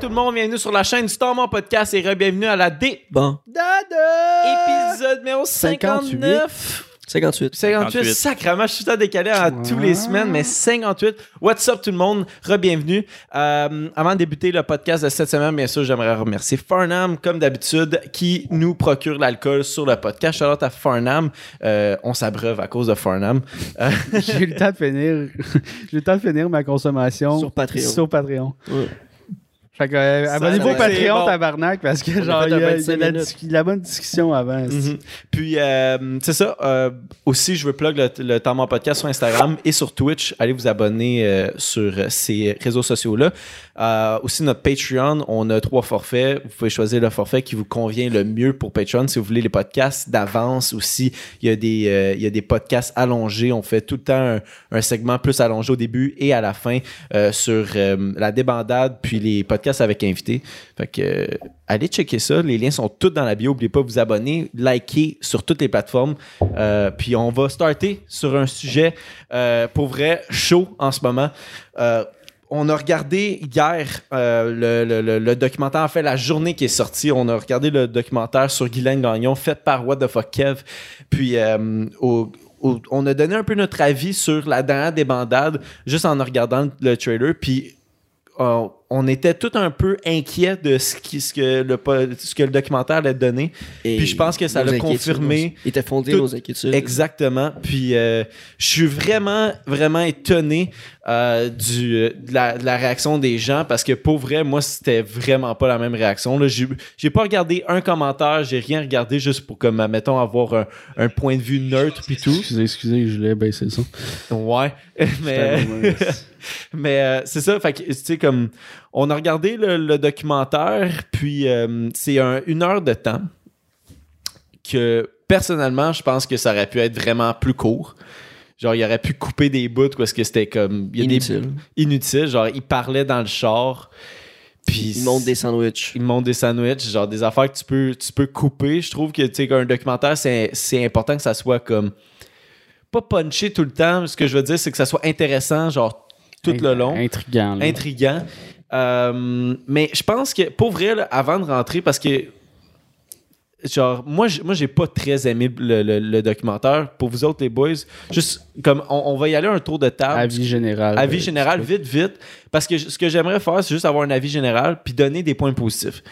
tout le monde? Bienvenue sur la chaîne du Stormont Podcast et bienvenue à la D. Bon. Dada! Épisode numéro 59. 58. 58. 58. Sacrement, je suis tout temps décalé à tous les semaines, mais 58. What's up tout le monde? Re-bienvenue. Euh, avant de débuter le podcast de cette semaine, bien sûr, j'aimerais remercier Farnham, comme d'habitude, qui nous procure l'alcool sur le podcast. Out à Farnham. Euh, on s'abreuve à cause de Farnham. Euh, J'ai eu le temps de finir. J'ai eu le temps de finir ma consommation Sur Patreon. Sur Patreon. Ouais. Fait que, euh, abonnez-vous au Patreon, bon. tabarnak, parce que On genre, il y a, 25 il y a la, bonne discussion avant. Mhm. Puis, euh, c'est ça. euh, aussi, je veux plug le, le Temps Mort Podcast sur Instagram et sur Twitch. Allez vous abonner euh, sur ces réseaux sociaux-là. Aussi, notre Patreon, on a trois forfaits. Vous pouvez choisir le forfait qui vous convient le mieux pour Patreon. Si vous voulez les podcasts d'avance aussi, il y, a des, il y a des podcasts allongés. On fait tout le temps un, un segment plus allongé au début et à la fin sur la débandade, puis les podcasts avec invités. Fait que euh, allez checker ça. Les liens sont tous dans la bio. N'oubliez pas de vous abonner, liker sur toutes les plateformes. Euh, puis on va starter sur un sujet euh, pour vrai chaud en ce moment. On a regardé hier le, documentaire, en fait, la journée qui est sortie. On a regardé le documentaire sur Guylaine Gagnon, fait par What the Fuck Kev. Puis, on a donné un peu notre avis sur la dernière débandade, juste en regardant le trailer. Puis, on était tout un peu inquiets de ce, qui, ce, que le, po- ce que le documentaire allait donner. Et Puis je pense que ça l'a confirmé. Il était fondé Tout- nos inquiétudes. Exactement. Puis euh, je suis vraiment, vraiment étonné euh, du, de, la, de la réaction des gens parce que pour vrai, moi, c'était vraiment pas la même réaction. Là, j'ai, pas regardé un commentaire, j'ai rien regardé juste pour, comme, mettons, avoir un, un point de vue neutre puis tout. Excusez, excusez, je l'ai baissé le son. Ouais. Mais, mais euh, c'est ça. Fait que, tu sais, comme, on a regardé le, le documentaire, puis euh, c'est un- une heure de temps que, personnellement, je pense que ça aurait pu être vraiment plus court. Genre, il aurait pu couper des bouts parce que c'était comme. Il y a Inutile. Des, inutile. Genre, il parlait dans le char. Puis. Il monte des sandwichs. Il monte des sandwichs, genre des affaires que tu peux, tu peux couper. Je trouve que, tu sais, qu'un documentaire, c'est c'est important que ça soit comme. Pas punché tout le temps. Ce que je veux dire, c'est que ça soit intéressant, genre, tout le long Intriguant. là. intriguant. Euh, mais je pense que, pour vrai, là, avant de rentrer, parce que, genre, moi, moi j'ai pas très aimé le, le- le documentaire. Pour vous autres, les boys, juste comme, on, on va y aller un tour de table. Avis général. Avis Euh, général, vite, vite. Parce que ce que j'aimerais faire, c'est juste avoir un avis général puis donner des points positifs.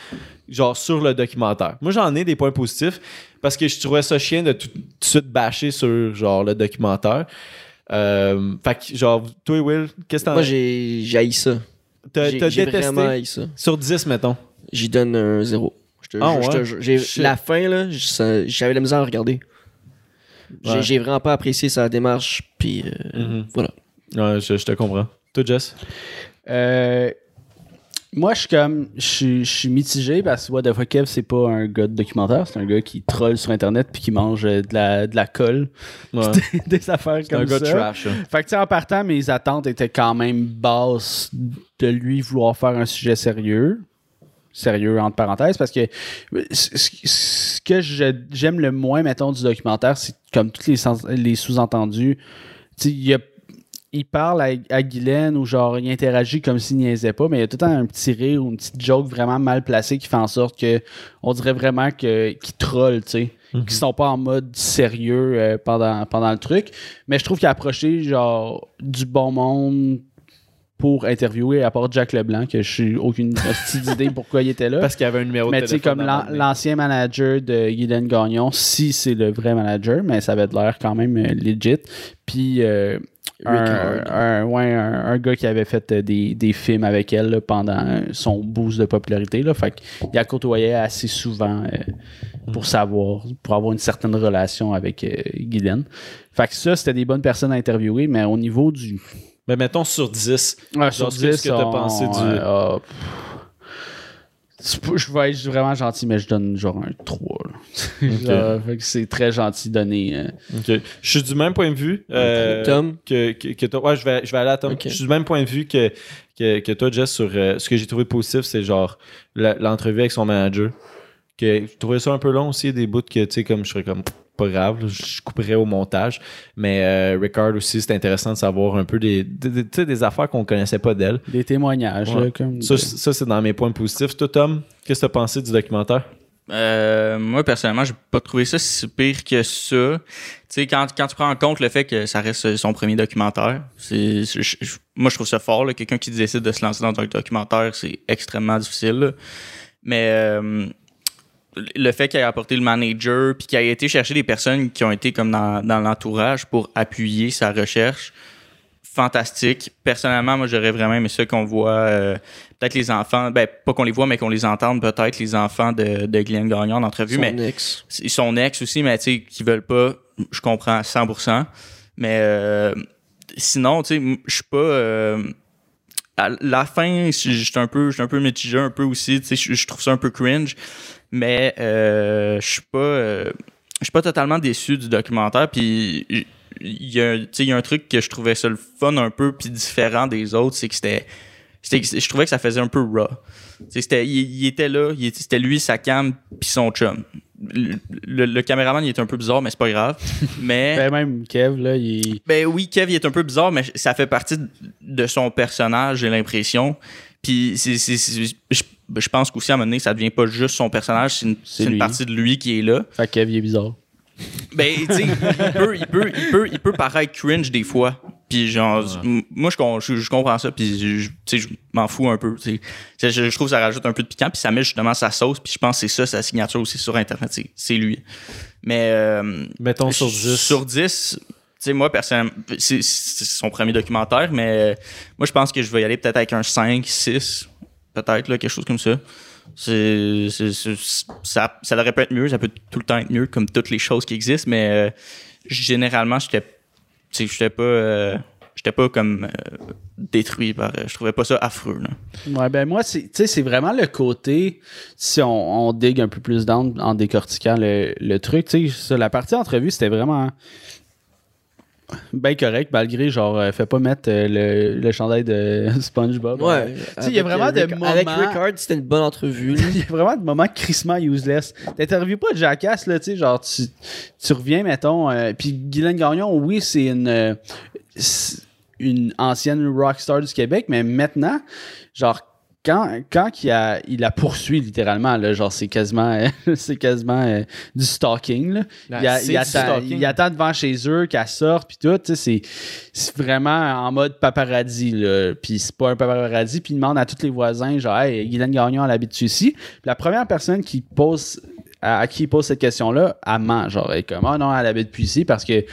Genre sur le documentaire. Moi, j'en ai des points positifs parce que je trouvais ça chien de tout, tout de suite bâcher sur genre le documentaire. Euh, fait que, genre, toi, Will, qu'est-ce que t'en Moi, j'ai haï ça. T'as J'ai t'as j'ai détesté? vraiment haï ça. sur 10, mettons. J'y donne un zéro. Je te Ah jure, je te ouais? jure. J'ai- Shit. La fin, là, je- ça- j'avais la misère à regarder. J'ai Ouais. j'ai vraiment pas apprécié sa démarche. Puis euh, voilà. Ouais, je, je te comprends. Toi, Jess? Euh, moi, je suis comme. Je suis- je suis mitigé parce que What the fuck Kev, c'est pas un gars de documentaire, c'est un gars qui troll sur Internet puis qui mange euh, de la, de la colle. Ouais. des affaires C'est un comme gars ça. trash. hein. Fait que, tu sais, en partant, mes attentes étaient quand même basses de lui vouloir faire un sujet sérieux. Sérieux, entre parenthèses, parce que ce, que j'aime le moins, mettons, du documentaire, c'est comme tous les, les sous-entendus. Tu sais, il y a- il parle à, à Guylaine ou genre il interagit comme s'il niaisait pas, mais il y a tout le temps un petit rire ou une petite joke vraiment mal placée qui fait en sorte que on dirait vraiment que qu'il troll, tu sais, qui sont pas en mode sérieux euh, pendant, pendant le truc. Mais je trouve qu'il a approché genre du bon monde pour interviewer, à part Jack Leblanc, que je suis aucune petite idée pourquoi il était là. Parce qu'il y avait un numéro mais de tu sais, téléphone. comme le mail. l'ancien manager de Guylaine Gagnon, si c'est le vrai manager, mais ça avait de l'air quand même euh, legit. Puis euh, un, un- ouais, un, un gars qui avait fait euh, des, des films avec elle là, pendant son boost de popularité. Là, fait qu'il a côtoyé assez souvent euh, pour savoir, pour avoir une certaine relation avec euh, Guylaine. Fait que ça, c'était des bonnes personnes à interviewer, mais au niveau du. Mais mettons sur 10. Ah, Genre, qu'est-ce que t'as on- pensé du- euh, ah, Je vais être vraiment gentil, mais je donne genre un 3. là. Genre, fait que c'est très gentil de donner. euh. Je suis du même point de vue. euh, Tom? Que, que, que toi. Ouais, je vais, je vais aller à Tom. Je suis du même point de vue que, que, que toi, Jess, sur euh, ce que j'ai trouvé positif, c'est genre l'entrevue avec son manager. Que je trouvais ça un peu long aussi, des bouts que, tu sais, comme je serais comme pas grave, là, je couperais au montage. Mais euh, Ricard aussi, c'est intéressant de savoir un peu des, des, des- tu sais, des affaires qu'on connaissait pas d'elle. Des témoignages, Ouais. là, comme. Ça, c'est dans mes points positifs. Toi, Tom, qu'est-ce que t'as pensé du documentaire? Euh, moi, personnellement, j'ai pas trouvé ça si pire que ça. Tu sais, quand, quand tu prends en compte le fait que ça reste son premier documentaire, c'est, c'est- je- je- moi, je trouve ça fort. là. Quelqu'un qui décide de se lancer dans un documentaire, c'est extrêmement difficile. là. Mais euh, le fait qu'il ait apporté le manager, puis qu'il ait été chercher des personnes qui ont été comme dans, dans l'entourage pour appuyer sa recherche, fantastique. Personnellement, moi, j'aurais vraiment aimé ça qu'on voit euh, peut-être les enfants, ben pas qu'on les voit, mais qu'on les entende peut-être les enfants de, de Glenn Gagnon en entrevue, Son mais ex. son ex aussi, mais tu sais, qui veulent pas, je comprends à 100%. Mais euh, sinon, tu sais, je suis pas. euh, à la fin, suis un peu, je suis un peu mitigé un peu aussi. Tu sais, je trouve ça un peu cringe, mais euh, je suis pas, euh, je suis pas totalement déçu du documentaire. Puis il y y a un truc que je trouvais ça le fun un peu puis différent des autres, c'est que c'était je trouvais que ça faisait un peu raw. C'était, il, il était là, c'était lui, sa cam, puis son chum. Le, le- le caméraman, il est un peu bizarre, mais c'est pas grave. Mais, Ben, même Kev, là, il. ben oui, Kev, il est un peu bizarre, mais ça fait partie de- son personnage, j'ai l'impression. Puis c'est- je, je pense qu'aussi, à un moment donné, ça devient pas juste son personnage, c'est une, C'est c'est une lui. partie de lui qui est là. Fait que il est bizarre. Ben, tu sais, il peut, il, peut, il, peut, il peut paraître cringe des fois. Puis genre, m- moi, je, com- je, je comprends ça, puis je, je- tu sais, je m'en fous un peu. tu sais. C'est- Je, je trouve que ça rajoute un peu de piquant, puis ça met justement sa sauce, puis je pense que c'est ça, sa signature aussi sur Internet, c'est- c'est lui. Mais... euh, Mettons sur 10. Sur 10, tu sais, moi, personnellement, c'est c'est son premier documentaire, mais euh, moi, je pense que je vais y aller peut-être avec un 5, 6, peut-être, quelque chose comme ça. Ça, ça aurait pu être mieux, ça peut tout le temps être mieux, comme toutes les choses qui existent, mais euh, généralement, j'étais, j'étais pas, euh, j'étais pas comme euh, détruit par, je trouvais pas ça affreux, là. Ouais, ben moi, c'est, c'est vraiment le côté, si on, digue un peu plus dans en décortiquant le, le truc, tu sais, la partie entrevue, c'était vraiment bien correct, malgré, genre, euh, fais pas mettre euh, le, le chandail de SpongeBob. Ouais. Tu sais, il y a vraiment euh, des Rick- Avec moments- Rickard, c'était une bonne entrevue. Il y a vraiment des moments crissement useless. T'interviews pas Jackass, là, tu sais, genre, tu, tu reviens, mettons, euh, puis Guylaine Gagnon, oui, c'est une, une ancienne rockstar du Québec, mais maintenant, genre, quand, quand il, a, il la poursuit littéralement, là, genre, c'est quasiment, c'est quasiment euh, du stalking, là. Là, il, a- il attend, stalking. il attend devant chez eux qu'elle sorte, puis tout, c'est, c'est vraiment en mode paparazzi, là. Puis c'est pas un paparazzi, puis il demande à tous les voisins, genre, hey, Guylaine Gagnon, elle habite ici. Puis la première personne qui pose, à, à qui il pose cette question-là, elle ment, genre, elle est comme, ah non, elle habite plus ici parce que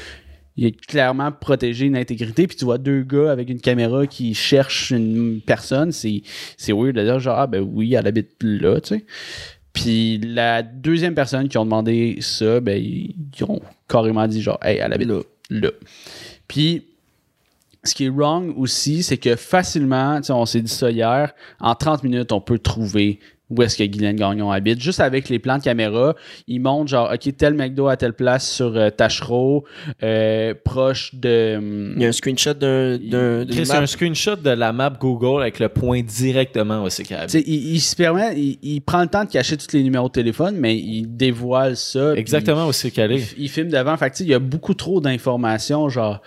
il est clairement protégé une intégrité, puis tu vois deux gars avec une caméra qui cherchent une personne, c'est, c'est weird de dire, genre, ah ben oui, elle habite là, tu sais. Puis la deuxième personne qui ont demandé ça, ben, ils, ont carrément dit, genre, hey, elle habite là. là. Puis, ce qui est wrong aussi, c'est que facilement, tu sais, on s'est dit ça hier, en 30 minutes, on peut trouver où est-ce que Guylaine Gagnon habite. Juste avec les plans de caméra, ils montrent genre, OK, tel McDo à telle place sur euh, Tachereau, euh, proche de... hum, Il y a un screenshot d'un. c'est un screenshot de la map Google avec le point directement où c'est qu'elle Tu sais, habite. il, il se permet, il, il prend le temps de cacher tous les numéros de téléphone, mais il dévoile ça. Exactement où c'est qu'elle Il, est. il filme devant. Fait que, il y a beaucoup trop d'informations, genre.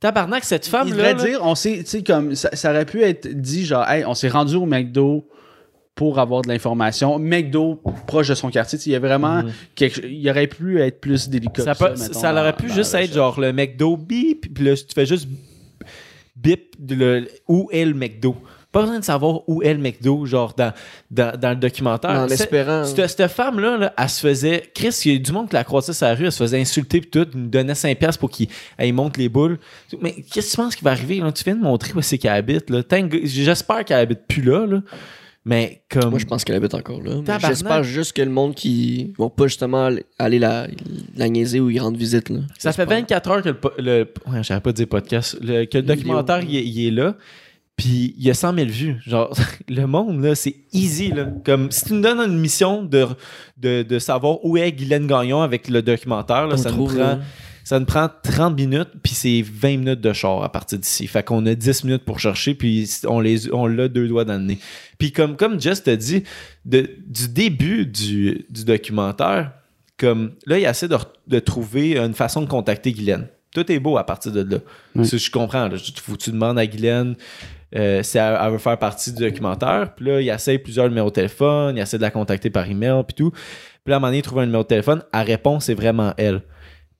Tabarnak, cette il femme-là. devrait là, dire, on s'est, tu sais, comme, ça, ça aurait pu être dit, genre, hey, on s'est rendu au McDo pour avoir de l'information. McDo, proche de son quartier, il y a vraiment quelque il y aurait pu être plus délicat. Ça, peut- mettons, ça aurait pu dans juste être genre le McDo bip, puis là, tu fais juste bip de le- où est le McDo? Pas besoin de savoir où est le McDo, genre dans, dans, dans le documentaire. En C'est- espérant. Cette, cette femme-là, là, elle se faisait. Chris, il y a du monde qui la croisait sur la rue, elle se faisait insulter pis tout, nous donnait 5$ piastres pour qu'il monte les boules. Mais qu'est-ce que tu penses qui va arriver? Là? Tu viens de montrer où c'est qu'elle habite. J'espère qu'elle habite plus là. là. Mais comme. Moi, je pense qu'elle habite encore là. Mais. J'espère juste que le monde qui vont pas justement aller- la, la niaiser ou y rendre visite. Là. Ça fait 24 heures que le, ouais, j'avais pas dit podcast, le- que le documentaire il, est- il est là. Puis il y a 100 000 vues. Genre, le monde, là, c'est easy. Là. Comme si tu nous donnes une mission de, de, de savoir où est Guylaine Gagnon avec le documentaire, là, On ça nous trouve, prend. là. Ça nous prend 30 minutes, puis c'est 20 minutes de char à partir d'ici. Fait qu'on a 10 minutes pour chercher, puis on les on l'a deux doigts dans le nez. Puis comme, comme Jess t'a dit, de- du début du, du documentaire, comme là, il essaie de, de trouver une façon de contacter Guylaine. Tout est beau à partir de là. Oui. Je comprends. Là. Faut que tu demandes à Guylaine euh, si elle, elle veut faire partie du documentaire. Puis là, il essaie plusieurs numéros de téléphone, il essaie de la contacter par email, puis tout. Puis là, à un moment donné, il trouve un numéro de téléphone. Elle répond, c'est vraiment elle.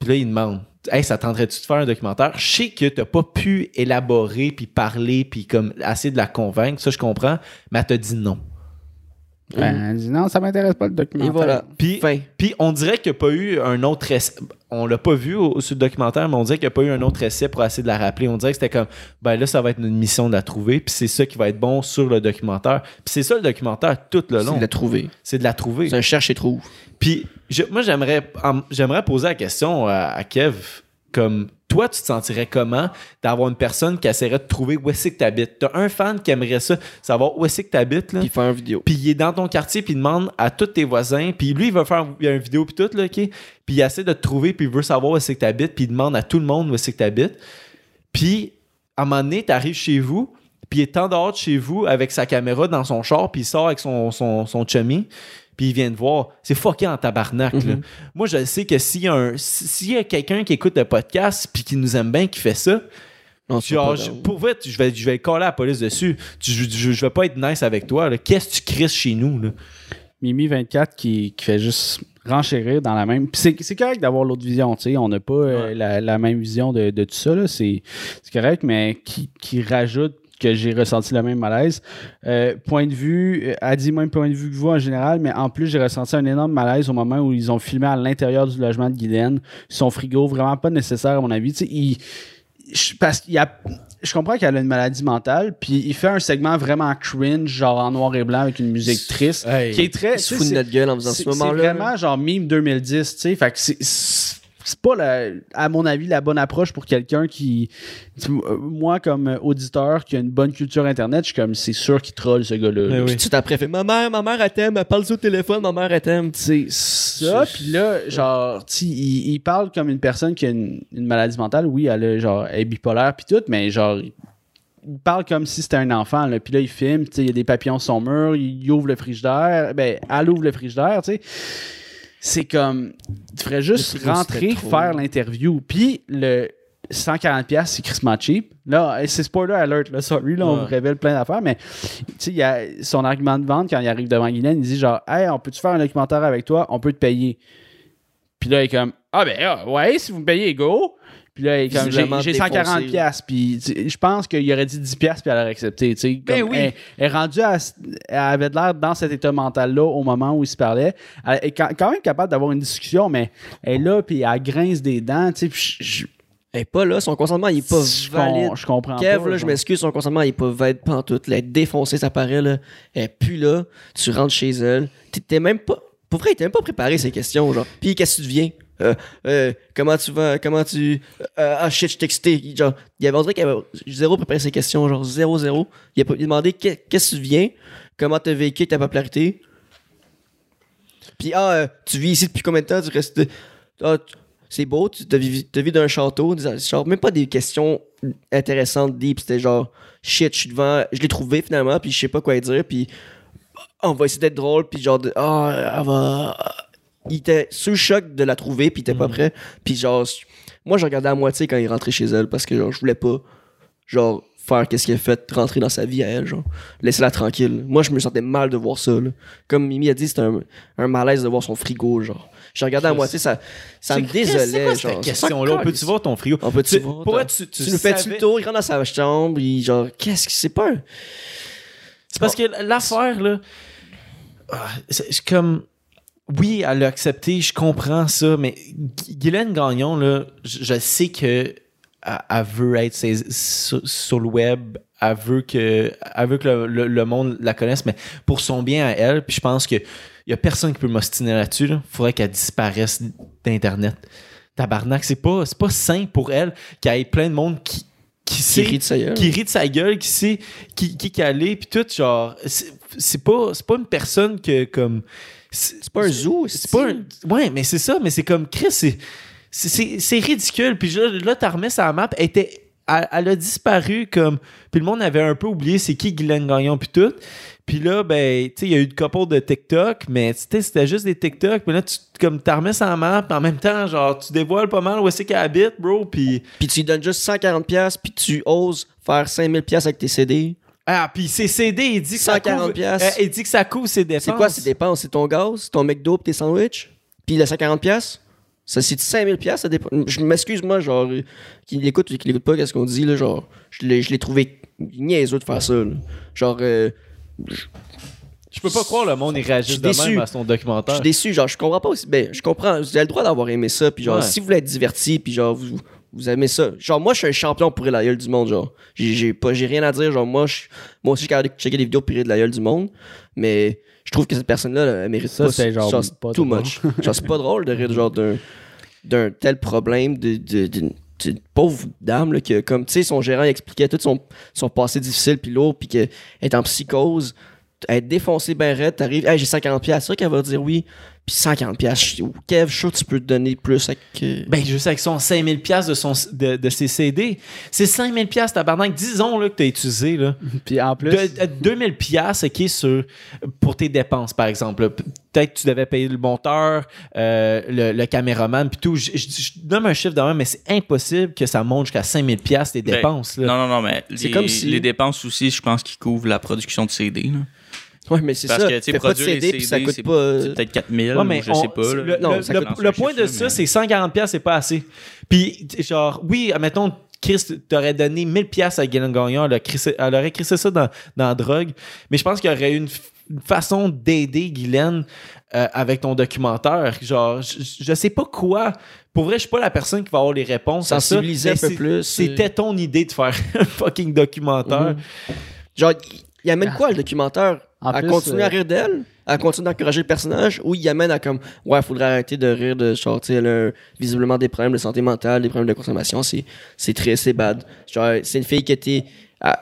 Là, il demande Hey, ça tenterait-tu de faire un documentaire? Je sais que t'as pas pu élaborer, puis parler, puis comme essayer de la convaincre. Ça, je comprends. Mais elle t'a dit non. Ben, elle dit non, ça m'intéresse pas le documentaire. Et voilà. Puis, Fin. puis on dirait qu'il n'y a pas eu un autre essai. On l'a pas vu au, sur le documentaire, mais on dirait qu'il n'y a pas eu un autre essai pour essayer de la rappeler. On dirait que c'était comme, ben là, ça va être une mission de la trouver, puis c'est ça qui va être bon sur le documentaire. Puis c'est ça le documentaire tout le C'est long. de la trouver. C'est de la trouver. C'est un cherche et trouve. Puis je- moi, j'aimerais, j'aimerais poser la question à, à Kev, comme toi, tu te sentirais comment d'avoir une personne qui essaierait de trouver où est-ce que tu habites? T'as un fan qui aimerait ça, savoir où est-ce que tu habites. Puis faire une vidéo. Puis il est dans ton quartier, puis il demande à tous tes voisins, puis lui, il va faire une vidéo, puis tout, là, OK? Puis il essaie de te trouver, puis il veut savoir où est-ce que tu habites, puis il demande à tout le monde où est-ce que tu habites. Puis, à un moment donné, tu arrives chez vous, puis il est en dehors de chez vous avec sa caméra dans son char, puis il sort avec son, son, son chummy, puis il vient te voir. C'est fucké en tabarnak, là. Mhm. Moi, je sais que s'il y a, y a quelqu'un qui écoute le podcast, puis qui nous aime bien, qui fait ça, Non, Genre, je- pour vrai, je vais, je vais coller la police dessus. Tu- je, je, vais pas être nice avec toi. Qu'est-ce que tu crises chez nous? Là? Mimi24 qui, qui fait juste renchérir dans la même. C'est, correct d'avoir l'autre vision, tu sais. On n'a pas euh, la, la même vision de, de tout ça, c'est correct, mais qui, qui rajoute que j'ai ressenti le même malaise. Euh, point de vue, euh, a dit même point de vue que vous en général, mais en plus, j'ai ressenti un énorme malaise au moment où ils ont filmé à l'intérieur du logement de Guylaine. Son frigo, vraiment pas nécessaire à mon avis. Tu sais, il- je- parce qu'il y a je comprends qu'elle a une maladie mentale, puis il fait un segment vraiment cringe, genre en noir et blanc avec une musique triste, qui est très. Il se fout de notre gueule en faisant ce moment-là. c'est vraiment genre meme 2010, tu sais. Fait que c'est- c'est c'est pas, la- à mon avis, la bonne approche pour quelqu'un qui. euh, Moi, comme auditeur qui a une bonne culture Internet, je suis comme, c'est sûr qu'il troll ce gars-là. Mais là. oui. Puis tu t'apprêtes, fait Ma mère, ma mère, elle t'aime, elle parle sur le téléphone, ma mère, elle t'aime. Tu sais, ça, puis là, genre, tu il, il parle comme une personne qui a une, une maladie mentale. Oui, elle, a, genre, elle est bipolaire, puis tout, mais genre, il parle comme si c'était un enfant, là. Puis là, il filme, tu sais, il y a des papillons sur son mur, il ouvre le frigidaire, ben, elle ouvre le frigidaire, tu sais. C'est comme, tu ferais juste rentrer, faire l'interview. Puis le 140$, piastres, c'est crissement cheap. Là, c'est spoiler alert, là, sorry, là, on Ouais. vous révèle plein d'affaires, mais tu sais, il y a son argument de vente quand il arrive devant Guylaine, il dit genre, hey, on peut-tu faire un documentaire avec toi? On peut te payer. Puis là, il est comme, ah ben, ah, ouais, si vous me payez, go. Puis là, comme, j'ai Visiblement j'ai défoncé. 140 pièces Puis je pense qu'il aurait dit 10 pièces puis elle aurait accepté. Tu sais, Ben comme, oui. Elle, elle est rendue à, elle avait l'air dans cet état mental-là au moment où il se parlait. Elle est quand même capable d'avoir une discussion, mais elle est là puis elle grince des dents. Tu sais, puis je, je- Elle est pas là, son consentement, il est pas je valide. com- je comprends Kev, pas. là, je m'excuse, son consentement, il est pas valide pantoute. Là, elle est défoncée, ça paraît, là. Elle est plus là. Tu rentres chez elle. T'es- T'es même pas. Pour vrai, il était même pas préparé ces questions, genre. Puis qu'est-ce que tu deviens? Euh, euh, comment tu vas? Comment tu. euh, ah shit, je. Il- Genre, il avait on dirait qu'il avait zéro préparé ses questions, genre zéro, zéro. Il a, demandé qu'est- qu'est-ce que tu deviens? Comment t'as vécu ta popularité? Puis ah, euh, tu vis ici depuis combien de temps? Tu restes. Ah, c'est beau, tu te vis, vis d'un château, genre, même pas des questions intéressantes, deep, c'était genre, shit, je suis devant, je l'ai trouvé finalement, puis je sais pas quoi dire, puis on va essayer d'être drôle, puis genre, ah, elle va. Il était sous le choc de la trouver, puis il était pas prêt, puis genre, moi, je regardais à moitié quand il rentrait chez elle, parce que genre, je voulais pas, genre, faire qu'est-ce qu'il a fait, rentrer dans sa vie à elle, genre, laisser-la tranquille. Moi, je me sentais mal de voir ça, là. Comme Mimi a dit, c'était un, un malaise de voir son frigo, genre. Je regardais à moitié, ça, ça me désolait, quoi genre. cette question-là? On peut-tu voir ton frigo? On peut-tu Tu- voir, Pour vrai, toi? tu, tu Tu nous fais-tu le tour, il rentre dans sa chambre, il genre, qu'est-ce que c'est pas un... C'est parce que l'affaire, là, ah, c'est comme. Oui, elle l'a accepté, je comprends ça, mais Gu- Guylaine Gagnon, là, je, sais que elle, veut être sur, le web, elle veut que, elle veut que le, le- le monde la connaisse, mais pour son bien à elle, puis je pense que y a personne qui peut m'ostiner là-dessus. Il faudrait qu'elle disparaisse d'Internet. Tabarnak, c'est pas, pas sain pour elle qu'il y ait plein de monde qui, qui, Qui sait- rit de sa gueule. qui rit de sa gueule, qui sait qui, qui calé, puis tout, genre, c'est c'est pas, c'est pas une personne que, comme. C'est pas un zoo, C'est pas un. Ouais, mais c'est ça, mais c'est comme Chris, c'est. ridicule. Puis là, là t'as remis sa map, elle était. Elle, elle a disparu comme. Puis le monde avait un peu oublié c'est qui Guylaine Gagnon, puis tout. Puis là, ben, tu sais, il y a eu une couple de TikTok, mais c'était juste des TikTok. Mais là, tu, comme, t'as remis sa map, en même temps, genre, tu dévoiles pas mal où c'est qu'elle habite, bro. Puis. Puis tu lui donnes juste 140$, piastres, puis tu oses faire 5000$ piastres avec tes CD. Ah, puis ses CD, il dit que ça 140 couvre. piastres. euh, il dit que ça couvre ses dépenses. C'est quoi ces dépenses? C'est ton gaz, ton McDo pis tes sandwichs? Puis le 140$? piastres? Ça, c'est 5000$? piastres, Ça dépend. Je m'excuse, moi, genre, euh, qui l'écoute ou qui l'écoute pas, qu'est-ce qu'on dit, là, genre, je l'ai je l'ai trouvé niaiseux de faire ça, là. Genre, euh, Je peux pas croire le monde, il Je réagit suis de déçu. même à son je documentaire. suis déçu, genre, je comprends pas aussi. Ben, je comprends, vous avez le droit d'avoir aimé ça, puis genre, Ouais. si vous voulez être diverti, puis genre, vous, vous aimez ça. Genre, moi, je suis un champion pour rire de la gueule du monde, genre. J'ai pas, j'ai rien à dire, genre, moi, je, moi aussi, je suis capable de checker des vidéos pour rire de la gueule du monde, mais je trouve que cette personne-là, là, elle mérite Ça, c'est genre pas too drôle. much. genre, c'est pas drôle de rire genre d'un, d'un tel problème de, de- d'une pauvre dame, là, que, comme, tu sais, son gérant il expliquait tout son, son passé difficile puis lourd, puis qu'elle est en psychose, elle est défoncée ben raide, t'arrives, hey, j'ai 50$, piastres. c'est sûr qu'elle va dire oui, puis 50$, piastres. Je- Kev, je suis sûr que tu peux te donner plus avec. euh, Ben, juste avec son 5000 pièces de, son, de, de ses CD. C'est 5000 pièces tabarnak. Disons là, que t'as utilisé là. Puis en plus, De, de 2000 pièces OK, sur, pour tes dépenses, par exemple. Peut-être que tu devais payer le monteur, euh, le, le caméraman, puis tout. Je, je- je donne un chiffre de même, mais c'est impossible que ça monte jusqu'à 5000 pièces tes Ben, dépenses. là. Non, non, non, mais C'est les, comme si- les dépenses aussi, je pense qu'ils couvrent la production de CD. Là. Ouais, mais c'est Parce ça. que, tu sais, les CD, ça coûte pas. euh, C'est peut-être 4000, Ouais, mais ou je on- sais pas. là. Le, Non, le- ça le- coûte- le point de ça, c'est 140 pièces, c'est pas assez. Puis, genre, oui, admettons, Chris t'aurais donné 1000 pièces à Guylaine Gagnon, elle, crissé- elle aurait crissé ça dans, dans la drogue, mais je pense qu'il y aurait une, une façon d'aider Guylaine euh, avec ton documentaire. Genre, je, je sais pas quoi. Pour vrai, je suis pas la personne qui va avoir les réponses à ça. Sensibiliser un peu plus, C'était ton idée de faire un fucking documentaire. Mhm. Genre, il amène quoi le documentaire? En À plus, continuer à euh, rire d'elle À continuer d'encourager le personnage Ou il amène à comme Ouais, faudrait arrêter de rire de genre, tu sais, elle a visiblement des problèmes de santé mentale, des problèmes de consommation. C'est c'est très, c'est bad. Genre, c'est une fille qui était. à-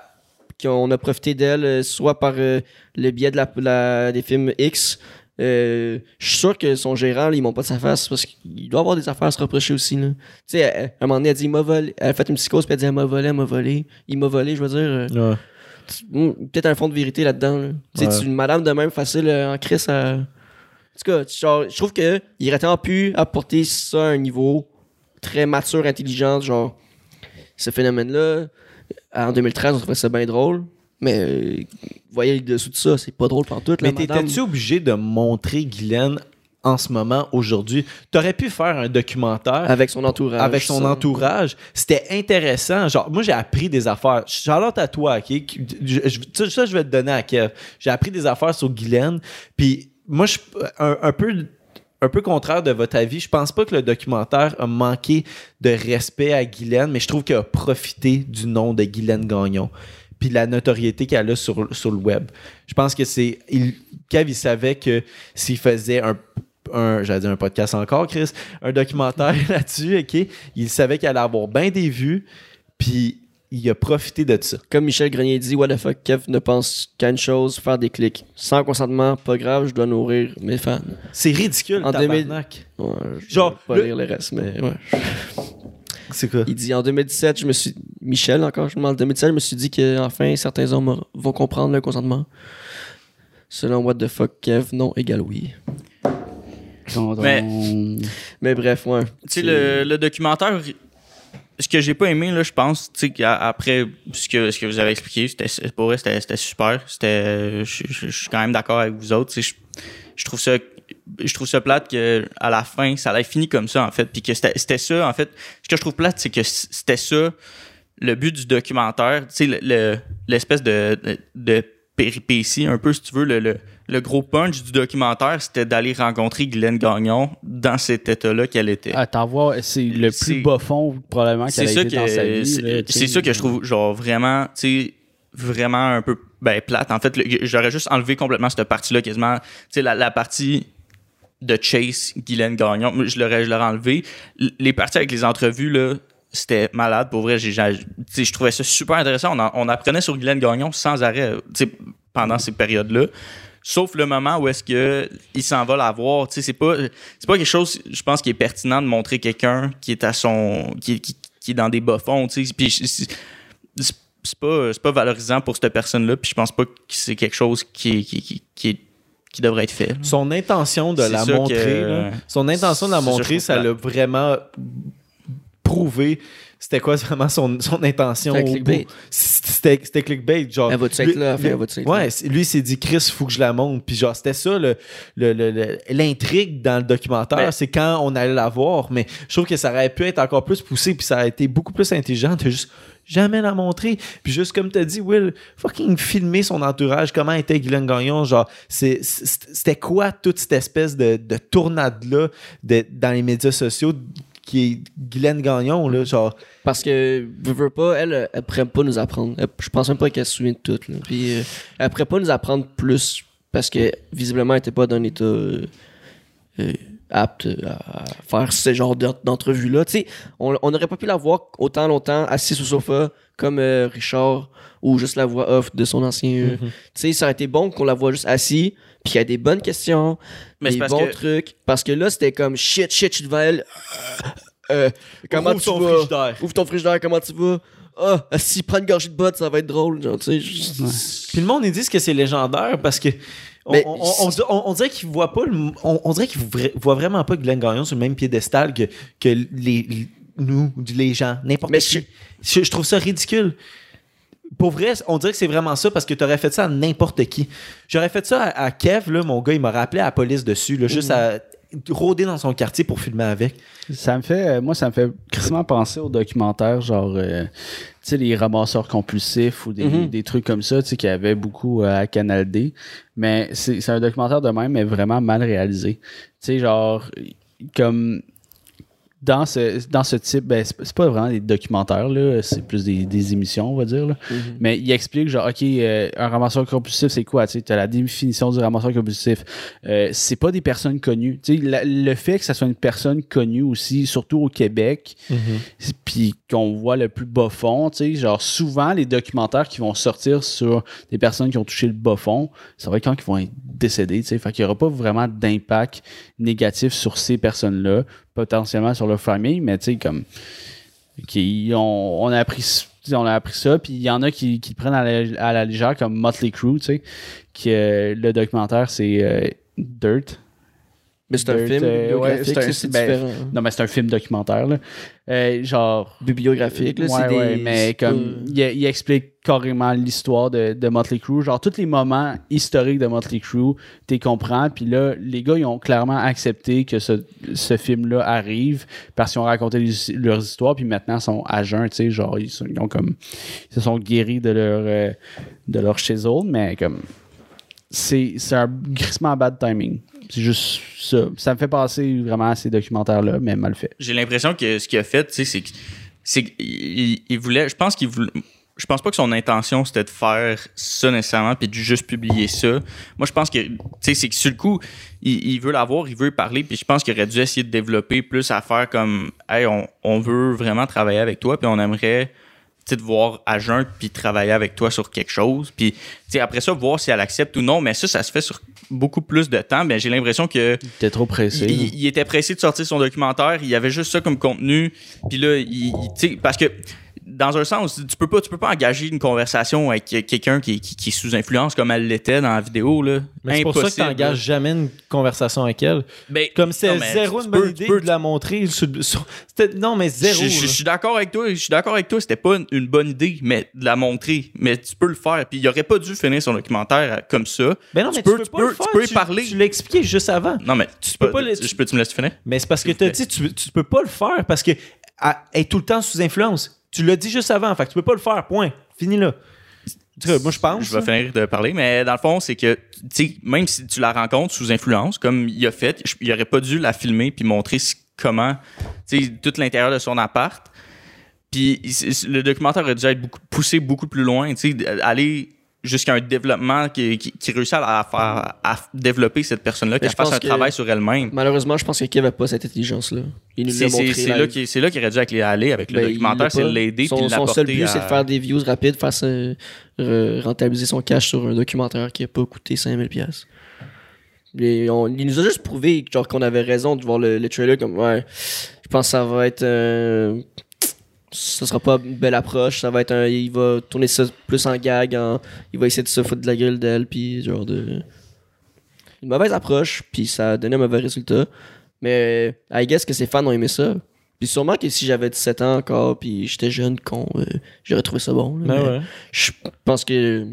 qu'on a profité d'elle, euh, soit par euh, le biais de la, la- des films X. Euh, je suis sûr que son gérant, là, il monte pas de sa face parce qu'il doit avoir des affaires à se reprocher aussi. Tu sais, elle- à un moment donné, elle dit il m'a volé. Elle a fait une psychose, puis elle dit elle m'a volé, elle m'a volé. Il m'a volé, je veux dire. euh, Ouais. Peut-être un fond de vérité là-dedans. là. Tu sais, une madame de même facile euh, en crise à. En tout cas, genre, je trouve que il aurait tant pu apporter ça à un niveau très mature, intelligent, genre ce phénomène-là. En 2013, on trouvait ça bien drôle. Mais euh, vous voyez le dessous de ça, c'est pas drôle pantoute, là, Mais t'étais-tu obligé de montrer Guylaine en ce moment, aujourd'hui? T'aurais pu faire un documentaire Avec son entourage. avec son ça. entourage. C'était intéressant. Genre, moi, j'ai appris des affaires. Charlotte à toi, OK? Je- je- ça, je vais te donner à Kev. J'ai appris des affaires sur Guylaine. Puis, moi, je un, un peu un peu contraire de votre avis, je pense pas que le documentaire a manqué de respect à Guylaine, mais je trouve qu'il a profité du nom de Guylaine Gagnon puis la notoriété qu'elle a sur, sur le web. Je pense que c'est... Kev, il savait que s'il faisait un un, j'allais dire un podcast encore, Chris, un documentaire là-dessus, OK? Il savait qu'elle allait avoir bien des vues, puis il a profité de ça. Comme Michel Grenier dit, What the fuck, Kev ne pense qu'à une chose, faire des clics. Sans consentement, pas grave, je dois nourrir mes fans. C'est ridicule, En 2000 tabarnak. Ouais, je Genre, vais pas le- lire le reste, mais ouais. C'est quoi? Il dit en 2017, je me suis. Michel, encore, je me demande, en 2017, je me suis dit que enfin certains hommes vont comprendre le consentement. Selon What the fuck, Kev, non égale oui. Mais- Mais bref, ouais. Tu sais, le, le documentaire, ce que j'ai pas aimé, là, je pense, tu sais, qu'après ce que, ce que vous avez expliqué, c'était, pour vrai, c'était, c'était super. C'était, je, je- je suis quand même d'accord avec vous autres. Je, je trouve ça, je trouve ça plate que à la fin, ça allait fini comme ça, en fait. Puis que c'était, c'était ça, en fait. Ce que je trouve plate, c'est que c'était ça, le but du documentaire. Tu sais, le- le- l'espèce de, de, de péripétie, un peu, si tu veux, le, le, le gros punch du documentaire, c'était d'aller rencontrer Guylaine Gagnon dans cet état-là qu'elle était. Ah, t'en vois, c'est le plus bas fond, probablement, qu'elle a été dans sa que vie. c'est ça que je trouve genre vraiment tu sais vraiment un peu ben plate. En fait j'aurais juste enlevé complètement cette partie là quasiment. Tu sais la, la partie de Chase Guylaine Gagnon je l'aurais je l'aurais enlevé. Les parties avec les entrevues là c'était malade pour vrai. J'ai je trouvais ça super intéressant. On, en- on apprenait sur Guylaine Gagnon sans arrêt pendant ces périodes là Sauf le moment où est-ce que il s'en va la voir. Tu sais, c'est pas, c'est pas quelque chose, je pense, qui est pertinent de montrer quelqu'un qui est à son, qui, qui, qui est dans des bas fonds. Tu sais, puis c'est- pas, c'est pas valorisant pour cette personne-là. Puis je pense pas que c'est quelque chose qui, est- qui, qui, qui, est- qui devrait être fait. Son intention de la montrer, que- là, son intention de la montrer, ça l'a vraiment prouvé. C'était quoi vraiment son, son intention C'était au bout? C'était clickbait. Genre, Elle va-tu être là, elle va-tu être Ouais, lui, il s'est dit, Chris, faut que je la montre. Puis genre, c'était ça le- le- le- le- l'intrigue dans le documentaire. Mais- c'est quand on allait la voir. Mais je trouve que ça aurait pu être encore plus poussé. Puis ça a été beaucoup plus intelligent de juste jamais la montrer. Puis juste comme t'as dit, Will, fucking filmer son entourage, comment était Guylaine Gagnon. Genre, c'était quoi toute cette espèce de, de tournade-là de- dans les médias sociaux qui est Guylaine Gagnon, là, genre. Parce que, veux, veux pas, elle, elle pourrait pas nous apprendre. Elle- je pense même pas qu'elle se souvient de tout. Là. Puis, euh, elle pourrait pas nous apprendre plus parce que, visiblement, elle était pas dans un état euh, euh, apte à faire ce genre d'en- d'entrevue-là. Tu sais, on n'aurait pas pu la voir autant longtemps assise au sofa comme Richard ou juste la voix off de son ancien. euh, Tu sais, ça aurait été bon qu'on la voit juste assis puis qu'il y a des bonnes questions, Mais des parce bons que- trucs. Parce que là, c'était comme shit, shit, je suis devant elle. Euh, comment Ouvre tu ton vas? frigidaire. Ouvre ton frigidaire, comment tu vas? Ah, si prends une gorgée de botte, ça va être drôle. Genre, tu sais, je- Puis le monde, ils disent que c'est légendaire parce que. On, Mais- on- on- on- on dirait qu'ils voient pas le- on, on dirait qu'ils voient vraiment pas Glenn Gagnon sur le même piédestal que, que les, les- nous, les gens, n'importe Mais qui. Je, je trouve ça ridicule. Pour vrai, on dirait que c'est vraiment ça parce que tu aurais fait ça à n'importe qui. J'aurais fait ça à, à Kev, là, mon gars, il m'a rappelé à la police dessus, là, juste à rôder dans son quartier pour filmer avec. Ça me fait, moi, ça me fait crissement penser aux documentaires, genre, euh, tu sais, les ramasseurs compulsifs ou des, Mhm. des trucs comme ça, tu sais, qu'il y avait beaucoup euh, à Canal D. Mais c'est c'est un documentaire de même, mais vraiment mal réalisé. Tu sais, genre, comme dans ce, dans ce type, ben, c'est pas vraiment des documentaires, c'est plus des, des émissions, on va dire. Là. Mais il explique, genre, OK, euh, un ramasseur compulsif, c'est quoi? Tu as la définition du ramasseur compulsif. Euh, c'est pas des personnes connues. La- le fait que ça soit une personne connue aussi, surtout au Québec, puis qu'on voit le plus bas fond, tu sais, genre, souvent, les documentaires qui vont sortir sur des personnes qui ont touché le bas fond, ça va être quand ils vont être décédés, tu sais. Fait qu'il y aura pas vraiment d'impact négatif sur ces personnes-là, potentiellement sur leur famille, mais tu sais, comme qui on, a appris on a appris ça puis il y en a qui, qui prennent à la, à la légère comme Motley Crue tu sais qui euh, le documentaire c'est euh, Dirt Mais c'est un film euh, ouais, bibliographique, c'est ben, différent. non mais c'est un film documentaire là Euh, genre Bibliographique, là, Ouais, c'est des. ouais, mais comme il, il explique carrément l'histoire de, de Motley Crue, genre tous les moments historiques de Motley Crue, tu comprends, puis là les gars ils ont clairement accepté que ce, ce film-là arrive parce qu'ils ont raconté les- leurs histoires, puis maintenant ils sont à jeun, tu sais, genre ils, sont- ils ont comme ils se sont guéris de leur euh, de leur chisel, mais comme c'est c'est un grissement bad timing. C'est juste ça. Ça me fait passer vraiment à ces documentaires-là, mais mal fait. J'ai l'impression que ce qu'il a fait, tu sais, c'est qu'il il voulait. Je pense qu'il voulait. Je pense pas que son intention c'était de faire ça nécessairement puis de juste publier ça. Moi, je pense que, tu sais, c'est que sur le coup, il, il veut l'avoir, il veut parler, puis je pense qu'il aurait dû essayer de développer plus à faire comme, hey, on, on veut vraiment travailler avec toi, puis on aimerait, te voir à jeun puis travailler avec toi sur quelque chose, puis, tu sais, après ça, voir si elle accepte ou non. Mais ça, ça se fait sur beaucoup plus de temps. Mais j'ai l'impression que T'es trop pressé. il, il- il était pressé de sortir son documentaire. Il y avait juste ça comme contenu. Puis là, il, il- tu sais, parce que dans un sens, tu peux pas, tu peux pas engager une conversation avec quelqu'un qui, qui- qui est sous influence comme elle l'était dans la vidéo là. Mais c'est pour ça que Impossible, t'engages jamais une conversation avec elle. Ben, Comme c'est non, zéro tu une peux- bonne tu idée peux- de la montrer. sur- sur- c'était- non, mais zéro. Je, je- je là. suis d'accord avec toi, je suis d'accord avec toi, c'était pas une, une bonne idée, mais de la montrer, mais tu peux le faire. Puis il aurait pas dû finir son documentaire comme ça. Ben non, tu mais peux- tu peux tu pas peux- le tu faire. peux y parler. Tu l'as expliqué juste avant. Non mais tu, peux pas Je peux tu me laisser finir Mais c'est parce que t'as vous dit, tu, tu peux pas le faire parce que elle est tout le temps sous influence. Tu l'as dit juste avant, fait que tu peux pas le faire, point. Fini là. Moi, je pense. Je vais finir de parler, mais dans le fond, c'est que, tu sais, même si tu la rencontres sous influence, comme il a fait, il aurait pas dû la filmer puis montrer comment, tu sais, tout l'intérieur de son appart. Puis le documentaire aurait dû être beaucoup, poussé beaucoup plus loin, tu sais, aller jusqu'à un développement qui, qui, qui réussit à, faire, à développer cette personne-là, qu'elle fasse un que- travail sur elle-même. Malheureusement, je pense que Kev n'a pas cette intelligence-là. Il nous C'est là qu'il c'est là qu'il aurait dû aller avec le Ben, documentaire, c'est l'aider Son, son seul but, à- c'est de faire des views rapides, faire re- rentabiliser son cash sur un documentaire qui a pas coûté 5000$. pièces. Et on- il nous a juste prouvé genre qu'on avait raison de voir le, le trailer comme ouais. Je pense que ça va être euh, ça sera pas une belle approche, ça va être un il va tourner ça plus en gag, en- il va essayer de se foutre de la gueule d'elle puis genre de une mauvaise approche puis ça a donné un mauvais résultat. Mais I guess que ses fans ont aimé ça. Puis sûrement que si j'avais 17 ans encore puis j'étais jeune con, euh, j'aurais trouvé ça bon. là. Ben Mais ouais. Je pense que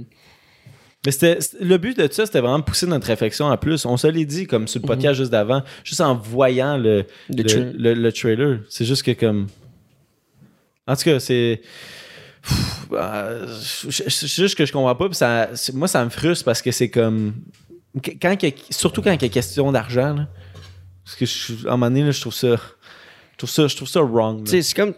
Mais c'était, le but de ça, c'était vraiment de pousser notre réflexion à plus. On se l'est dit, comme sur le podcast juste d'avant, juste en voyant le, Le le, tra- le- le trailer. C'est juste que comme. En tout cas, c'est. Bah, C'est juste que je comprends pas. moi, ça me frustre parce que c'est comme. Qu- Quand surtout quand il y a question d'argent. Parce que je, à un moment donné, là, je trouve ça. Je trouve ça, je trouve ça wrong. c'est comme.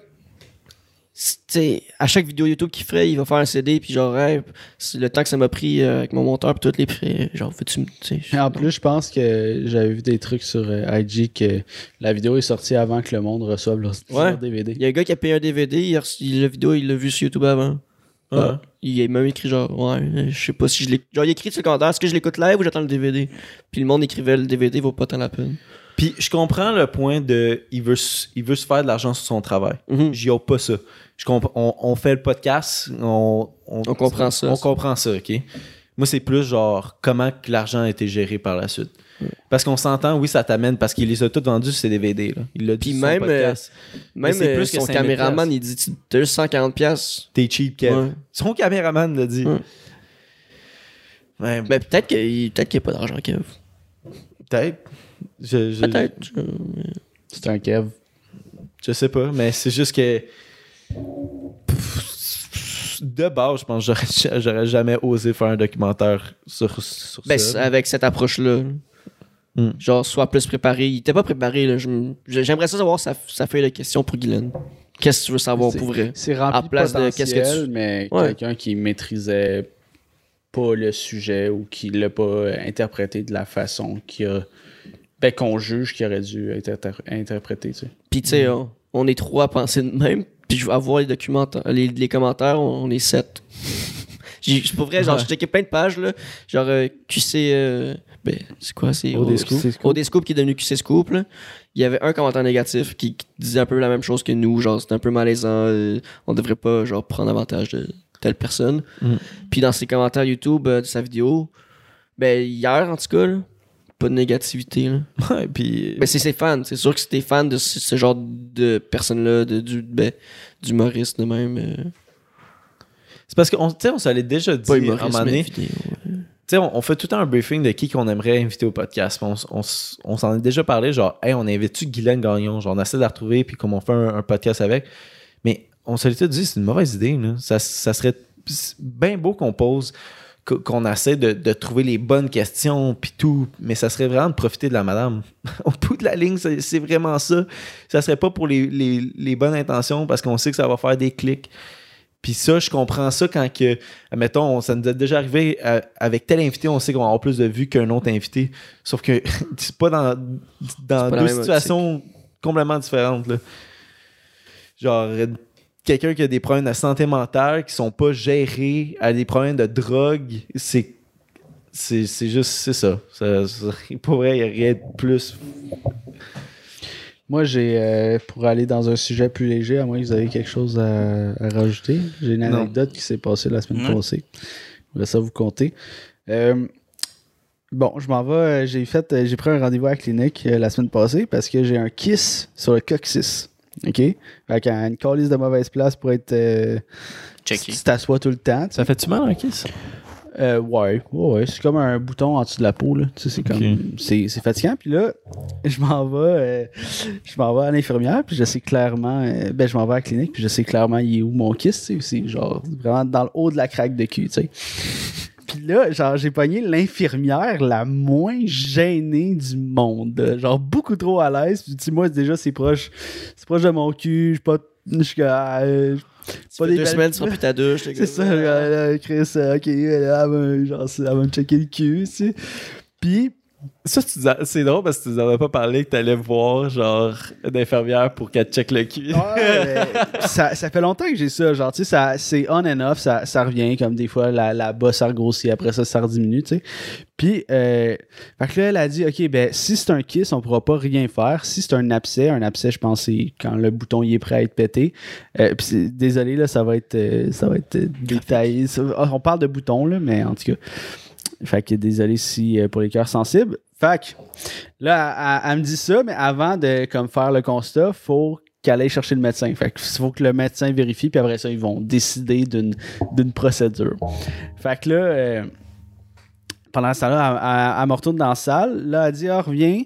C'est- tu sais, à chaque vidéo YouTube qu'il ferait, il va faire un CD, puis genre, hey, c'est le temps que ça m'a pris euh, avec mon monteur, puis tous les prix, genre, veux-tu me. En plus, je pense que j'avais vu des trucs sur euh, IG que la vidéo est sortie avant que le monde reçoive leur, Ouais. DVD. Il y a un gars qui a payé un DVD, il a reçu- il- la vidéo, il l'a vu sur YouTube avant. Ouais. Ouais. Il a même écrit genre, ouais, je sais pas si je l'ai. Genre, il a écrit sur le commentaire, est-ce que je l'écoute live ou j'attends le DVD? Puis le monde écrivait, le DVD vaut pas tant la peine. Puis je comprends le point de. Il veut, se- il veut se faire de l'argent sur son travail. J'y ose pas ça. Je on, on fait le podcast, on, On comprend ça. On comprend ça, OK? Moi, c'est plus genre comment l'argent a été géré par la suite. Parce qu'on s'entend, oui, ça t'amène, parce qu'il les a tous vendus sur ses DVD. Là. Il l'a dit Puis même, podcast. Même c'est euh, plus que son 5000 caméraman, il dit, tu- t'as juste 140$. piastres. T'es cheap, Kev. Ouais. Son caméraman l'a dit. Ouais, Mais peut-être qu'il peut qu'il n'y a pas d'argent, Kev. peut-être. Je, je, Peut-être. C'est un Kev. Je sais pas, mais c'est juste que. De base, je pense que j'aurais- j'aurais jamais osé faire un documentaire sur, sur Ben, ça. avec cette approche-là. Hmm. Genre, soit plus préparé. Il était pas préparé, là. Je m- J'aimerais ça savoir sa, sa feuille de questions pour Guylaine. Qu'est-ce que tu veux savoir pour vrai? C'est rempli À place de qu'est-ce que tu- mais Ouais. quelqu'un qui maîtrisait pas le sujet ou qui l'a pas interprété de la façon qu'il a ben, qu'on juge qu'il aurait dû être inter- interprété. Tu sais. Puis, tu sais, on, on est trois à penser de même. Puis, je vais avoir les documentaires, les, les commentaires, on, on est sept. J'ai- C'est pas vrai, genre, Ouais. j'ai checké plein de pages, là. Genre, euh, QC. euh, ben, c'est quoi? C'est OD O- Scoop. C'est cool. OD Scoop qui est devenu QC Scoop, là. Il y avait un commentaire négatif qui, qui disait un peu la même chose que nous. Genre, c'était un peu malaisant. euh, on devrait pas, genre, prendre avantage de telle personne. Mm. Puis, dans ses commentaires YouTube euh, de sa vidéo, ben, hier, en tout cas, là, pas de négativité, là. Ouais, puis. Ben, c'est ses fans. C'est sûr que des fans de ce, ce genre de personnes-là, de, du, ben, de même. euh, c'est parce qu'on on se déjà dit à un moment donné. vidéo. On, on fait tout le temps un briefing de qui qu'on aimerait inviter au podcast. On, on s'en est déjà parlé, genre, hey, on invite-tu Guylaine Gagnon? Genre, on essaie de la retrouver, puis comme on fait un, un podcast avec. Mais on se l'est tout dit, c'est une mauvaise idée. Là. Ça, ça serait bien beau qu'on pose, qu'on essaie de, de trouver les bonnes questions, puis tout. Mais ça serait vraiment de profiter de la madame. Au bout de la ligne, c'est vraiment ça. Ça serait pas pour les, les- les bonnes intentions, parce qu'on sait que ça va faire des clics. Puis ça, je comprends ça quand que, mettons, ça nous est déjà arrivé euh, avec tel invité, on sait qu'on va avoir plus de vues qu'un autre invité. Sauf que c'est pas dans, dans pas la deux situations complètement différentes. là. Genre, quelqu'un qui a des problèmes de santé mentale qui sont pas gérés, a des problèmes de drogue, c'est. C'est c'est juste, c'est ça. ça, ça pour vrai, il n'y a rien de plus. Moi, j'ai, euh, pour aller dans un sujet plus léger, à moins que vous avez quelque chose à, à rajouter, j'ai une Non. anecdote qui s'est passée la semaine Non. passée. Je voudrais ça vous compter. Euh, bon, je m'en vais, euh, j'ai fait, j'ai pris un rendez-vous à la clinique euh, la semaine passée parce que j'ai un kiss sur le coccyx. OK? Avec un- une calice de mauvaise place pour être. euh, Checké. Tu t'assois tout le temps. Ça fait-tu mal un kiss? euh, ouais, ouais, ouais. C'est comme un bouton en dessous de la peau, là. Tu sais, c'est comme. Ok. C'est, c'est fatigant. Puis là, je m'en vais. euh, je m'en vais à l'infirmière, puis je sais clairement. euh, ben, je m'en vais à la clinique, puis je sais clairement il est où mon kiss, tu sais. C'est genre vraiment dans le haut de la craque de cul, tu sais. Puis là, genre, j'ai pogné l'infirmière la moins gênée du monde. Genre, beaucoup trop à l'aise. Puis, tu sais, moi, déjà, c'est proche. C'est proche de mon cul. Je suis pas. Je suis. euh, Pas des deux semaines, tu seras plus ta douche. c'est ça, là, Chris, euh, ok, elle va me checker le cul, tu sais. Puis, Ça, tu c'est drôle parce que tu nous avais pas parlé que t'allais voir, genre, une infirmière pour qu'elle check le cul. Ouais, ça, ça fait longtemps que j'ai ça. Genre, tu sais, c'est on and off, ça, ça revient comme des fois, la, la bas, ça regrossit, après ça, ça rediminue, tu sais. Puis, euh, fait que là, elle a dit, OK, ben, si c'est un kiss, on pourra pas rien faire. Si c'est un abcès, un abcès, je pense, c'est quand le bouton il est prêt à être pété. Euh, puis, désolé, là, ça va être, euh, ça va être détaillé. On parle de bouton, là, mais en tout cas. Fait que désolé si euh, pour les cœurs sensibles. Que là, elle, me dit ça, mais avant de comme faire le constat, faut qu'elle aille chercher le médecin. Fait que faut que le médecin vérifie, puis après ça, ils vont décider d'une, procédure. Fait que là, euh, pendant ce temps-là, elle, elle- me retourne dans la salle. Là, elle dit, ah, reviens.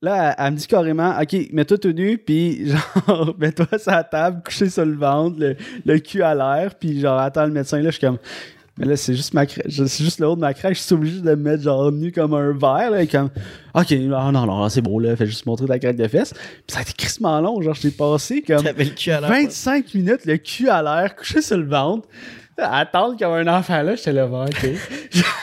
Là, elle, me dit carrément, OK, mets-toi tout nu, puis genre, mets-toi sur la table, couché sur le ventre, le, le cul à l'air, puis genre, attends le médecin. Là, je suis comme, mais là, c'est juste ma crèche. C'est juste le haut de ma crèche. Je suis obligé de me mettre genre nu comme un verre. Là, et comme, OK, non, non, non, c'est beau, là. Fais juste montrer ta crête de fesses. Puis ça a été crissement long. Genre, je t'ai passé comme le cul à l'air. 25 minutes, le cul à l'air, couché sur le ventre. Attendre comme un enfant là, j'étais là, bon, OK.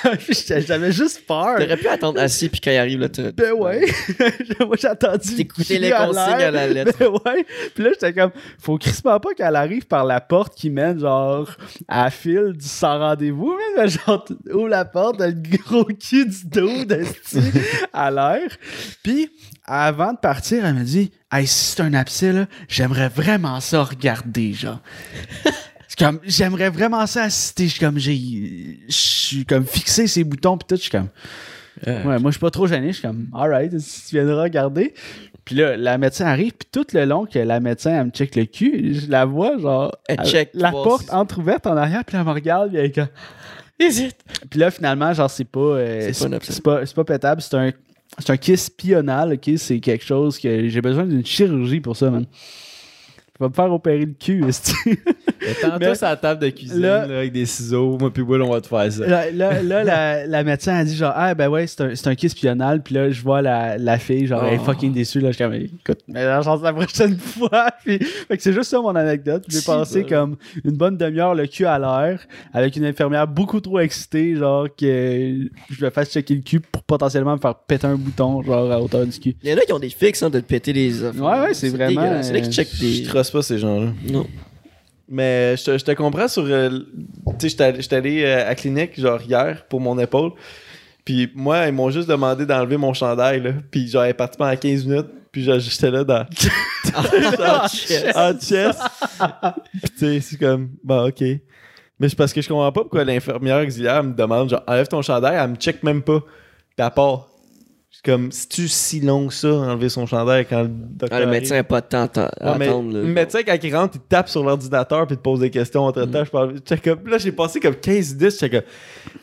J'avais juste peur. T'aurais pu attendre assis puis quand il arrive, là, tu Ben ouais. Moi, j'ai attendu. T'écoutais les consignes à la lettre. Ben ouais. Puis là, j'étais comme, faut crissement pas qu'elle arrive par la porte qui mène, genre, à la file du sans rendez-vous. Mais genre, tu ouvres la porte, le gros cul du dos d'esti à l'air. Puis, avant de partir, elle me dit, hey, si c'est un abcès, là, j'aimerais vraiment ça regarder, genre. C'est comme, j'aimerais vraiment ça assister. Je suis comme, j'ai, je suis comme fixé ces boutons, puis tout, je suis comme, Euh, Ouais, moi, je suis pas trop gêné. Je suis comme, alright, si tu viendras regarder. Puis là, la médecin arrive, puis tout le long que la médecin, elle me check le cul, je la vois, genre, Elle elle- check, la porte si- entrouverte en arrière, puis elle me regarde, puis elle est comme, Hésite. puis là, finalement, genre, c'est pas, euh, C'est pas pas pétable, c'est un, c'est un kiss pional, ok? C'est quelque chose que j'ai besoin d'une chirurgie pour ça, man. Je vais me faire opérer le cul, esti. Attends-toi Mais- sur la table de cuisine Là- là, avec des ciseaux. Moi, puis Will, on va te faire ça. Là, là, là, la, la médecin a dit genre, ah ben ouais, c'est un, c'est un kiss pional. Puis là, je vois la, la fille, genre, elle est Oh. fucking déçue. Là, je suis comme, écoute, mais la chance la prochaine fois. Puis, fait que c'est juste ça mon anecdote. J'ai passé comme une bonne demi-heure le cul à l'air avec une infirmière beaucoup trop excitée, genre, que je me fasse checker le cul pour potentiellement me faire péter un bouton, genre, à hauteur du cul. Il y en a qui ont des fixes, hein, de te péter les offres. Ouais, ouais, c'est vraiment, en a qui euh, checkent Je pas ces gens-là. Non. Mais je te, je te comprends sur. euh, tu sais, j'étais allé- euh, à la clinique, genre hier, pour mon épaule. Puis moi, ils m'ont juste demandé d'enlever mon chandail, là. Puis genre, elle est partie pendant 15 minutes. Puis j'étais là dans. Ah, en chest. Puis tu sais, c'est comme, bah, ok. Mais c'est parce que je comprends pas pourquoi l'infirmière auxiliaire me demande, genre, enlève ton chandail, elle me check même pas. Puis à part. Comme, c'est-tu si long que ça, enlever son chandail quand le docteur. Ah, le médecin n'a pas de temps à à Ouais, mais attendre. là. Le médecin, quand il rentre, il tape sur l'ordinateur puis il te pose des questions entre Mm. temps. Je parle, là, j'ai passé comme 15-10. J'étais comme,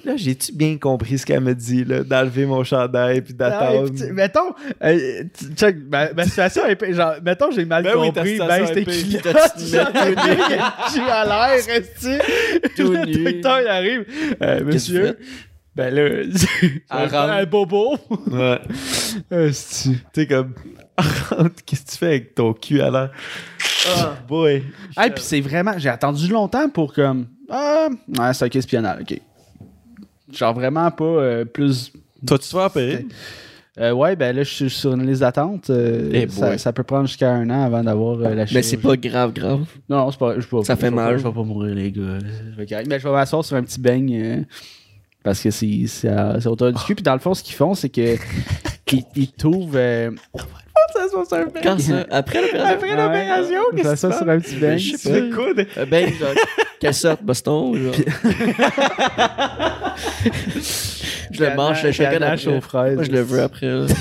là, j'ai-tu bien compris ce qu'elle me dit, là, d'enlever mon chandail puis d'attendre? mettons, euh, tu- check, ma, ma situation est genre, mettons, j'ai mal Ben oui, compris, situation ben c'était qui? Je suis à l'air, resti. Tout Le docteur, il arrive. Euh, monsieur, tu ben là, Elle un, bobo. Ouais. Esti. Tu sais, comme, qu'est-ce que tu fais avec ton cul à l'air? Ah, boy. Hey, puis c'est vraiment, j'ai attendu longtemps pour comme, ah, ouais, c'est un kiss pionnal, ok. Genre vraiment pas euh, plus. Toi, tu te fais opérer? Euh, ouais, ben là, je suis sur une liste d'attente. euh, Eh ça, peut prendre jusqu'à un an avant d'avoir euh, la chirurgie. Mais c'est pas grave, grave. Non, c'est pas. pas- Ça fait mal. Je vais pas mourir, les gars. Je vais correct. Mais je vais m'asseoir sur un petit beigne. Parce que c'est c'est à, c'est à hauteur du cul. Puis dans le fond, ce qu'ils font, c'est que. ils, ils trouvent. euh, Quand ça? Après l'opération? Après l'opération, qu'est-ce que ça sur un petit beigne. Je sais ça. C'est quoi? de- Euh, Ben, genre, quelle sorte, Boston? Genre? je le mange, le chacun Ganache après. aux fraises. Moi, je le veux après. là.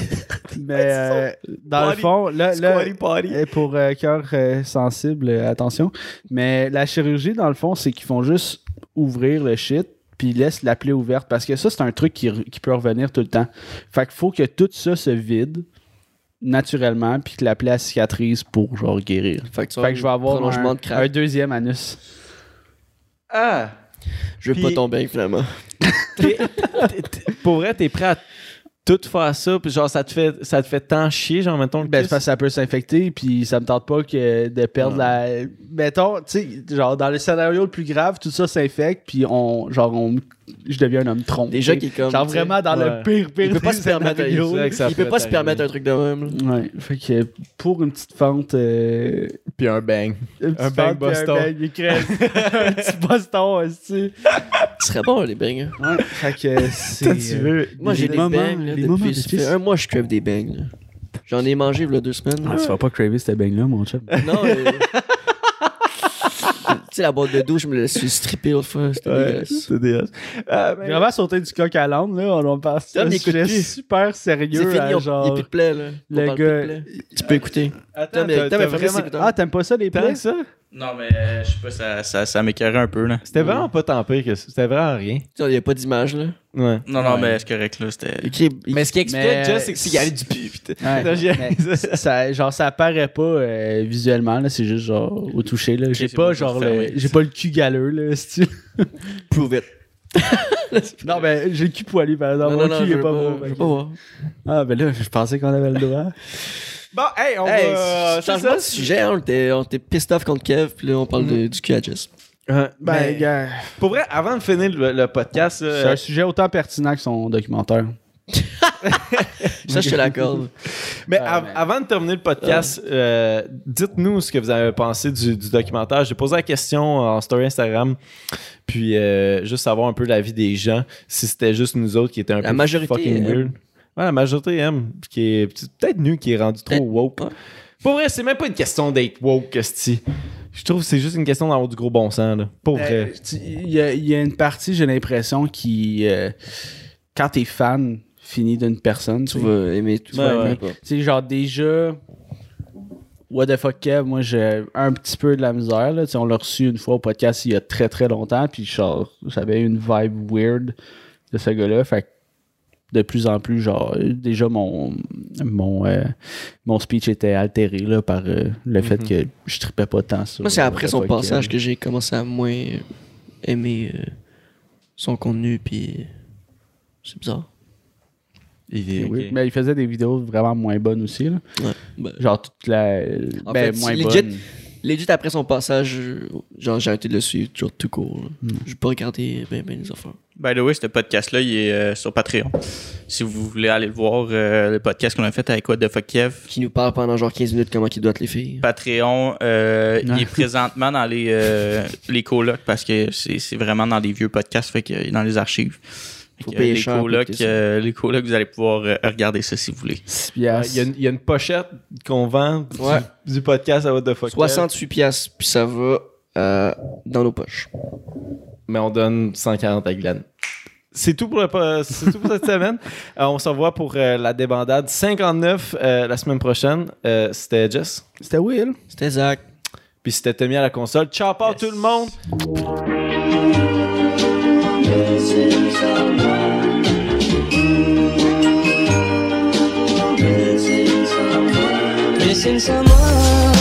Mais euh, dans le fond, là, là Squatty potty. euh, pour euh, cœur euh, sensible, euh, attention. Mais la chirurgie, dans le fond, c'est qu'ils font juste ouvrir le shit puis ils laissent la plaie ouverte parce que ça, c'est un truc qui, peut revenir tout le temps. Fait qu'il faut que tout ça se vide naturellement puis que la plaie cicatrise pour genre guérir. Fait que, tu Fait que je vais avoir un, de craque. un deuxième anus. Ah! Je veux Puis- pas tomber, finalement. Pour vrai, t'es prêt à tout faire ça, puis genre, ça te fait, ça te fait tant chier, genre, mettons, le Ben, parce que ça peut s'infecter, puis ça me tente pas que de perdre la. Mettons, tu sais, genre, dans le scénario le plus grave, tout ça s'infecte, puis on, genre, on je deviens un homme tronc. Déjà qui est comme. Genre vraiment dans ouais. le pire, pire Il peut pas se permettre, il peut pas se permettre un truc de même. là. Ouais, fait que pour une petite fente, euh, Puis un bang. une Un bang Boston. Un, bang, il crève. un petit Boston, aussi. Ce serait bon, les bangs. hein. Ouais, fait que c'est. Tu veux. Moi, j'ai des bangs. là, depuis, fait un mois je crève des bangs. là. J'en ai mangé il y a deux semaines. Ah, tu vas pas craver cette bang-là, mon chum. Non, euh, sais, la boîte de douche, je me la suis strippée l'autre fois. C'était Ouais, dégueulasse. c'est dégueulasse. Euh, mais- Vraiment sauter du coq à l'âne, là. On en parle. C'est Tom, un sujet super sérieux. C'est fini, à on- il n'y genre... a plus de là. Le gars-. Tu peux écouter. Attends, il fait vraiment-. Ah, t'aimes pas ça, les plaies? ça? Non, mais euh, je sais pas, ça, ça, ça m'écœurait un peu, là. C'était vraiment pas tant pire que ça. C'était vraiment rien. Tu Il n'y a pas d'image, là. Ouais. Non, non, Ouais. mais c'est correct, là. C'était. Mais ce qui explique, Mais- c'est qu'il y avait du pu. putain. Ouais, Non, j'ai- mais ça, genre, ça apparaît pas euh, visuellement, là. C'est juste genre au toucher, là. J'ai c'est pas genre le. J'ai pas le cul galeux, là. c'est-tu. prove it. non, mais j'ai le cul poilu, par exemple. Non, Mon cul, je il est veux pas pas, beau. je veux pas voir. Ah, ben là, je pensais qu'on avait le droit. Bon, hey, on Hey, va. c'est changement ça? de sujet, hein, on était, on était pissed off contre Kev, puis là, on parle de- du cul à Jess. Euh, Ben, mais- gars, Pour vrai, avant de finir le, le podcast, c'est un sujet autant pertinent que son documentaire. Ça, je te l'accorde. Mais Ouais, av- mais- avant de terminer le podcast, euh, dites-nous ce que vous avez pensé du, du documentaire. J'ai posé la question en story Instagram, puis euh, juste savoir un peu l'avis des gens, si c'était juste nous autres qui étaient un La peu majorité fucking weird. Ouais, la majorité aime, qui est peut-être nous qui est rendu trop Peut-être, woke. ouais. Pour vrai, c'est même pas une question d'être woke, Esti. Je trouve que c'est juste une question d'avoir du gros bon sens, là. Pour Euh, vrai. Il y, a- il y a une partie, j'ai l'impression, qui. euh, quand t'es fan fini d'une personne, Tu vas aimer tout. Ouais. Tu sais, genre déjà. What the fuck, Kev, moi j'ai un petit peu de la misère. Là. Tu sais, On l'a reçu une fois au podcast il y a très très longtemps, puis genre, j'avais une vibe weird de ce gars-là. Fait que de plus en plus, genre, déjà mon mon, euh, mon speech était altéré là, par euh, le fait que je tripais pas tant sur. Moi, c'est après son passage que j'ai commencé à moins aimer euh, son contenu, puis c'est bizarre. Il est- ok. Mais il faisait des vidéos vraiment moins bonnes aussi. Là. Ouais. Ben, Genre toute la. En ben, fait, moins bonne. Legit, après son passage, genre, j'ai arrêté de le suivre, toujours tout court. Hmm. J'ai pas regardé ben, ben les affaires. By the way, ce podcast-là, il est euh, sur Patreon. Si vous voulez aller le voir, euh, le podcast qu'on a fait avec What the Fuck Kev, Qui nous parle pendant genre 15 minutes comment il doit être les filles. Patreon, euh, il est présentement dans les, euh, les colocs parce que c'est c'est vraiment dans des vieux podcasts, fait qu'il est dans les archives. Faut que, payer les, cher colocs, euh, les colocs, vous allez pouvoir euh, regarder ça si vous voulez. Il y, a, une- il y a une pochette qu'on vend du, Ouais. du podcast à What the fuck. 68 piastres, puis ça va euh, dans nos poches. mais on donne 140 à Glenn. C'est tout pour, le, po- c'est tout pour cette semaine. Euh, on se revoit pour euh, la débandade 59 euh, la semaine prochaine. Euh, c'était Jess. C'était Will. C'était Zach. Puis c'était Tommy à la console. Ciao, pas tout le monde. missing someone. Missing someone. Missing someone.